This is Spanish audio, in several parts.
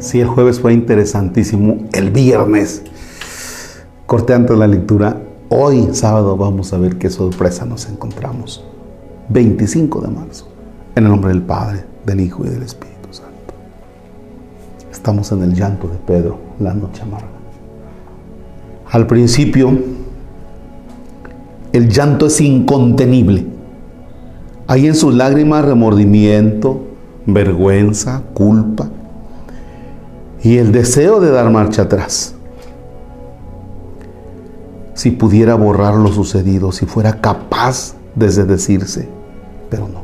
Sí, el jueves fue interesantísimo. El viernes, corté antes la lectura. Hoy, sábado, vamos a ver qué sorpresa nos encontramos. 25 de marzo. En el nombre del Padre, del Hijo y del Espíritu Santo. Estamos en el llanto de Pedro, la noche amarga. Al principio, el llanto es incontenible. Hay en sus lágrimas remordimiento, vergüenza, culpa y el deseo de dar marcha atrás. Si pudiera borrar lo sucedido, si fuera capaz de decirse, pero no.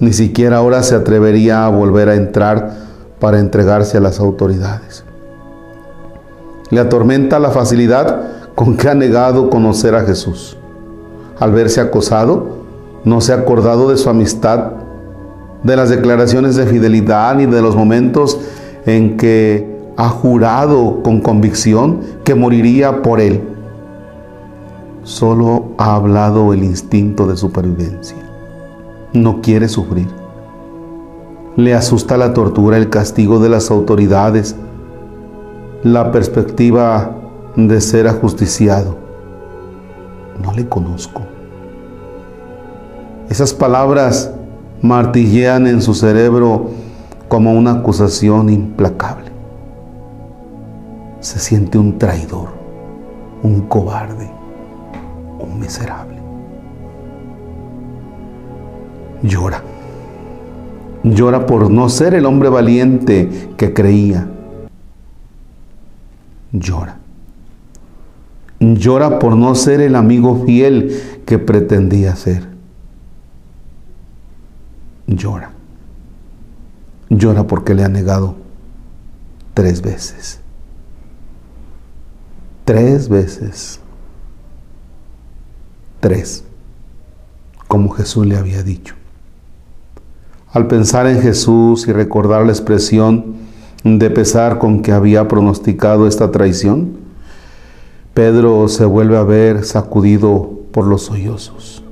Ni siquiera ahora se atrevería a volver a entrar para entregarse a las autoridades. Le atormenta la facilidad con que ha negado conocer a Jesús. Al verse acosado, no se ha acordado de su amistad, de las declaraciones de fidelidad ni de los momentos en que ha jurado con convicción que moriría por él. Solo ha hablado el instinto de supervivencia. No quiere sufrir. Le asusta la tortura, el castigo de las autoridades, la perspectiva de ser ajusticiado. No le conozco. Esas palabras martillean en su cerebro como una acusación implacable. Se siente un traidor, un cobarde, un miserable. Llora. Llora por no ser el hombre valiente que creía. Llora. Llora por no ser el amigo fiel que pretendía ser. Llora. Llora porque le ha negado tres veces. Tres veces. Tres. Como Jesús le había dicho. Al pensar en Jesús y recordar la expresión de pesar con que había pronosticado esta traición, Pedro se vuelve a ver sacudido por los sollozos.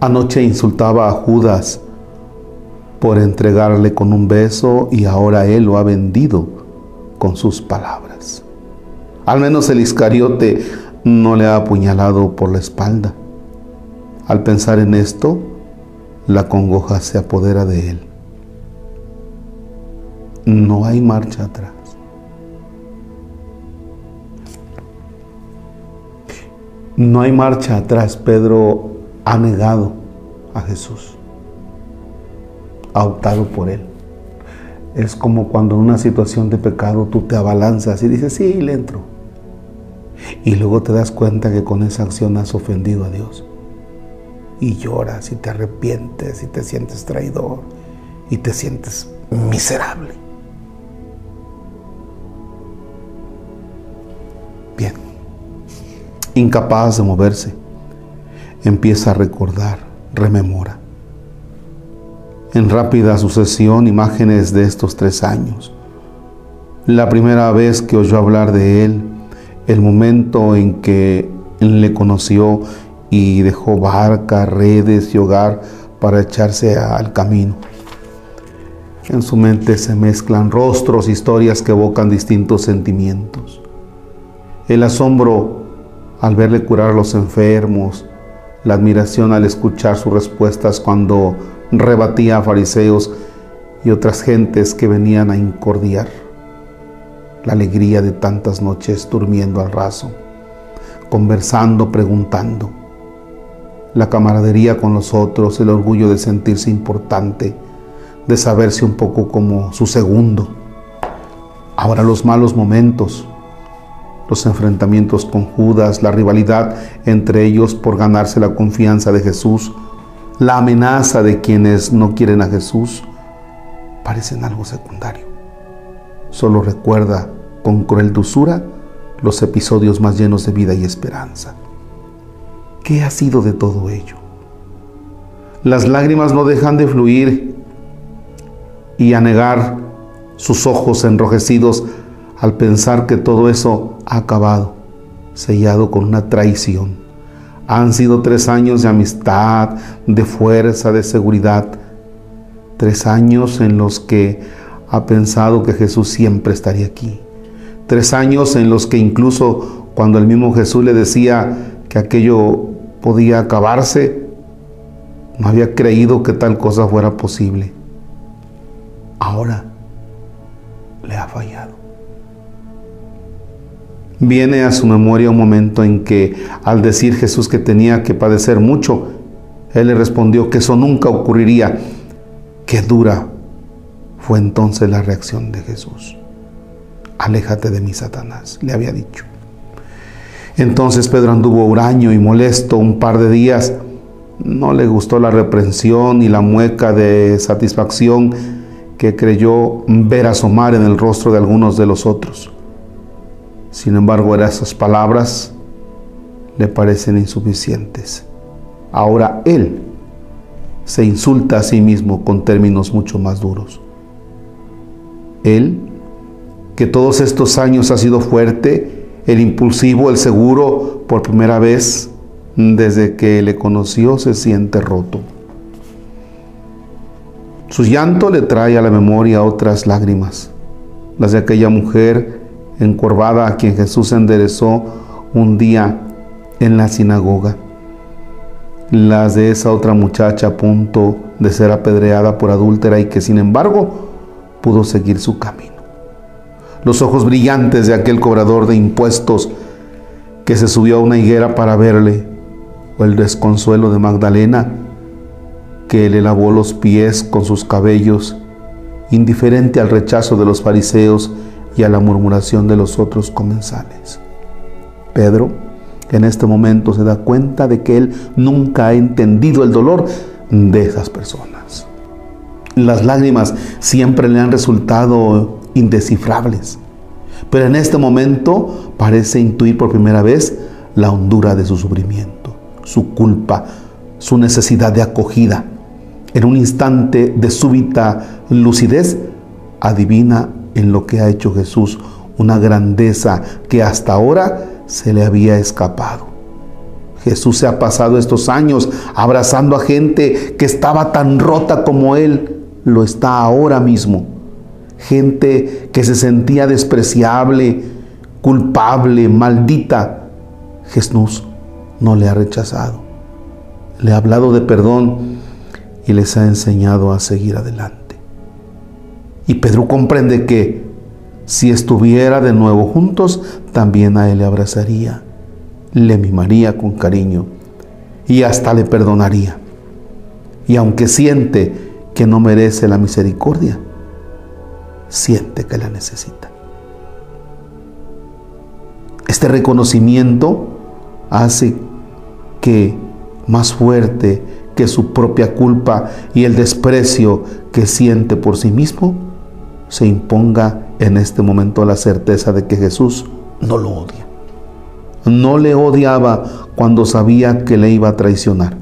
Anoche insultaba a Judas por entregarle con un beso y ahora él lo ha vendido con sus palabras. Al menos el Iscariote no le ha apuñalado por la espalda. Al pensar en esto, la congoja se apodera de él. No hay marcha atrás. No hay marcha atrás. Pedro ha negado a Jesús. Ha optado por él. Es como cuando en una situación de pecado tú te abalanzas y dices, sí, le entro. Y luego te das cuenta que con esa acción has ofendido a Dios y lloras y te arrepientes y te sientes traidor y te sientes miserable. Bien, incapaz de moverse, empieza a recordar, rememora. En rápida sucesión, imágenes de estos tres años. La primera vez que oyó hablar de él, el momento en que le conoció y dejó barca, redes y hogar para echarse al camino. En su mente se mezclan rostros, historias que evocan distintos sentimientos. El asombro al verle curar a los enfermos, la admiración al escuchar sus respuestas cuando rebatía a fariseos y otras gentes que venían a incordiar, la alegría de tantas noches durmiendo al raso, conversando, preguntando la camaradería con los otros, el orgullo de sentirse importante, de saberse un poco como su segundo. Ahora los malos momentos, los enfrentamientos con Judas, la rivalidad entre ellos por ganarse la confianza de Jesús, la amenaza de quienes no quieren a Jesús, parecen algo secundario. Solo recuerda con cruel dulzura los episodios más llenos de vida y esperanza. ¿Qué ha sido de todo ello? Las lágrimas no dejan de fluir y anegar sus ojos enrojecidos al pensar que todo eso ha acabado, sellado con una traición. Han sido tres años de amistad, de fuerza, de seguridad. Tres años en los que ha pensado que Jesús siempre estaría aquí. Tres años en los que incluso cuando el mismo Jesús le decía que aquello podía acabarse, no había creído que tal cosa fuera posible. Ahora le ha fallado. Viene a su memoria un momento en que al decir Jesús que tenía que padecer mucho, Él le respondió que eso nunca ocurriría. Qué dura fue entonces la reacción de Jesús. Aléjate de mí, Satanás, le había dicho. Entonces Pedro anduvo huraño y molesto un par de días. No le gustó la reprensión y la mueca de satisfacción que creyó ver asomar en el rostro de algunos de los otros. Sin embargo, esas palabras le parecen insuficientes. Ahora él se insulta a sí mismo con términos mucho más duros. Él, que todos estos años ha sido fuerte, el impulsivo, el seguro, por primera vez desde que le conoció se siente roto. Su llanto le trae a la memoria otras lágrimas, las de aquella mujer encorvada a quien Jesús enderezó un día en la sinagoga. Las de esa otra muchacha a punto de ser apedreada por adúltera y que sin embargo pudo seguir su camino. Los ojos brillantes de aquel cobrador de impuestos que se subió a una higuera para verle, o el desconsuelo de Magdalena que le lavó los pies con sus cabellos, indiferente al rechazo de los fariseos y a la murmuración de los otros comensales. Pedro en este momento se da cuenta de que él nunca ha entendido el dolor de esas personas. Las lágrimas siempre le han resultado indescifrables, pero en este momento parece intuir por primera vez la hondura de su sufrimiento, su culpa, su necesidad de acogida. En un instante de súbita lucidez, adivina en lo que ha hecho Jesús, una grandeza que hasta ahora se le había escapado. Jesús se ha pasado estos años abrazando a gente que estaba tan rota como Él lo está ahora mismo. Gente que se sentía despreciable, culpable, maldita. Jesús no le ha rechazado. Le ha hablado de perdón y les ha enseñado a seguir adelante. Y Pedro comprende que si estuviera de nuevo juntos, también a él le abrazaría, le mimaría con cariño y hasta le perdonaría. Y aunque siente que no merece la misericordia, siente que la necesita. Este reconocimiento hace que más fuerte que su propia culpa y el desprecio que siente por sí mismo, se imponga en este momento la certeza de que Jesús no lo odia. No le odiaba cuando sabía que le iba a traicionar.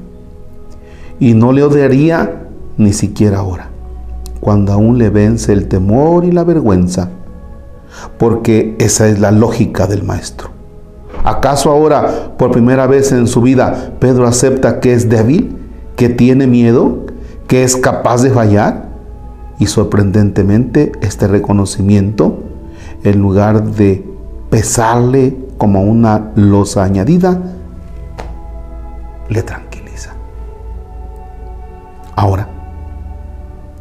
Y no le odiaría ni siquiera ahora, cuando aún le vence el temor y la vergüenza, porque esa es la lógica del Maestro. ¿Acaso ahora, por primera vez en su vida, Pedro acepta que es débil, que tiene miedo, que es capaz de fallar? Y sorprendentemente este reconocimiento, en lugar de pesarle como una losa añadida, le tranquiliza. Ahora,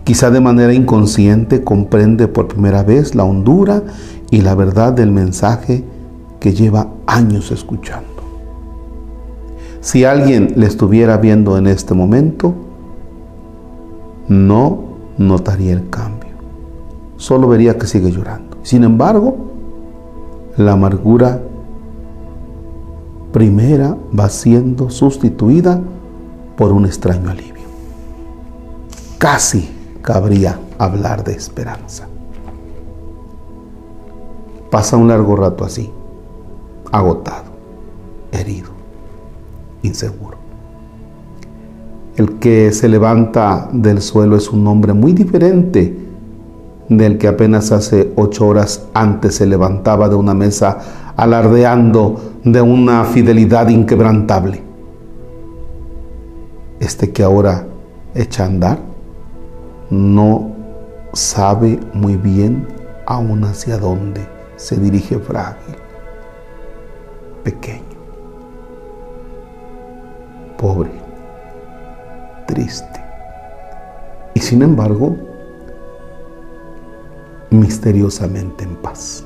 quizá de manera inconsciente comprende por primera vez la hondura y la verdad del mensaje que lleva años escuchando. Si alguien le estuviera viendo en este momento, no notaría el cambio. Solo vería que sigue llorando. Sin embargo, la amargura primera va siendo sustituida por un extraño alivio. Casi cabría hablar de esperanza. Pasa un largo rato así, agotado, herido, inseguro. El que se levanta del suelo es un hombre muy diferente del que apenas hace ocho horas antes se levantaba de una mesa alardeando de una fidelidad inquebrantable. Este que ahora echa a andar no sabe muy bien aún hacia dónde se dirige frágil, pequeño, pobre, triste. Y sin embargo, misteriosamente en paz.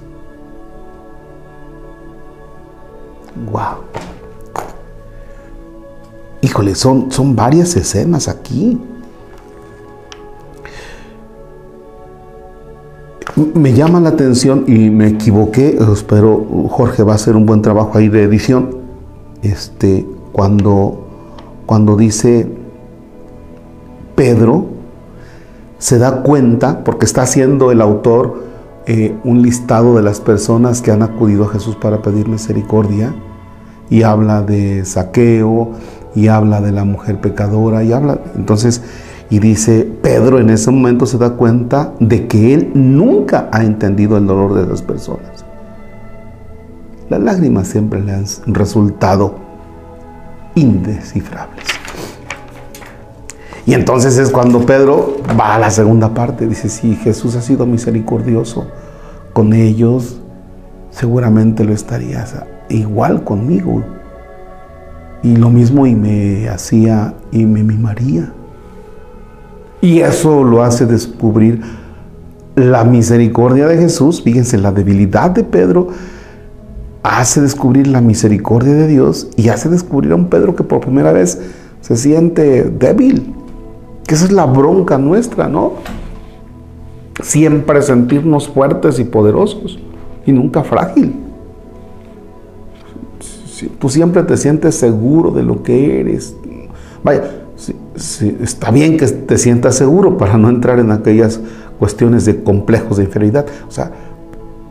Wow. Híjole, son, son varias escenas aquí. Me llama la atención y me equivoqué, espero Jorge va a hacer un buen trabajo ahí de edición. Este, cuando, cuando dice Pedro, se da cuenta, porque está haciendo el autor eh, un listado de las personas que han acudido a Jesús para pedir misericordia, y habla de saqueo, y habla de la mujer pecadora, y habla, entonces, y dice, Pedro en ese momento se da cuenta de que él nunca ha entendido el dolor de las personas. Las lágrimas siempre le han resultado indescifrables. Y entonces es cuando Pedro va a la segunda parte, dice, si Jesús ha sido misericordioso con ellos, seguramente lo estarías igual conmigo. Y lo mismo y me hacía y me mimaría. Y eso lo hace descubrir la misericordia de Jesús. Fíjense, la debilidad de Pedro hace descubrir la misericordia de Dios y hace descubrir a un Pedro que por primera vez se siente débil. Que esa es la bronca nuestra, ¿no? Siempre sentirnos fuertes y poderosos y nunca frágil. Tú siempre te sientes seguro de lo que eres. Vaya, está bien que te sientas seguro para no entrar en aquellas cuestiones de complejos de inferioridad. O sea,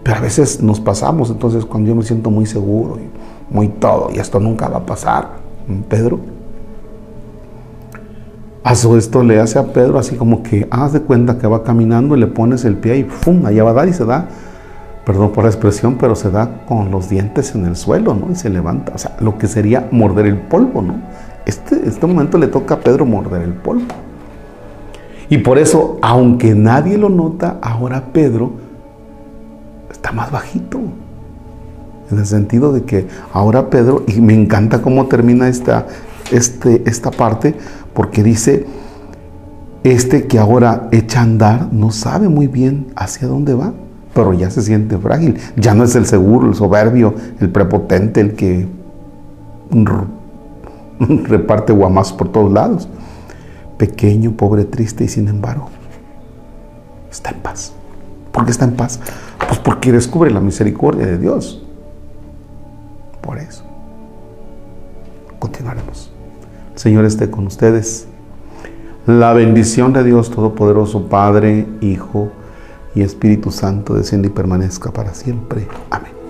pero a veces nos pasamos, entonces cuando yo me siento muy seguro y muy todo, y esto nunca va a pasar, Pedro, Hace esto le hace a Pedro así como que haz de cuenta que va caminando y le pones el pie y ¡fum! allá va a dar y se da, perdón por la expresión, pero se da con los dientes en el suelo, ¿no? Y se levanta, o sea, lo que sería morder el polvo, ¿no? Este, este momento le toca a Pedro morder el polvo. Y por eso, aunque nadie lo nota, ahora Pedro está más bajito. En el sentido de que ahora Pedro, y me encanta cómo termina esta, este, esta parte, porque dice, este que ahora echa a andar no sabe muy bien hacia dónde va, pero ya se siente frágil. Ya no es el seguro, el soberbio, el prepotente, el que reparte guamazos por todos lados. Pequeño, pobre, triste y sin embargo está en paz. ¿Por qué está en paz? Pues porque descubre la misericordia de Dios. Por eso. Continuaremos. Señor esté con ustedes. La bendición de Dios Todopoderoso, Padre, Hijo y Espíritu Santo, desciende y permanezca para siempre. Amén.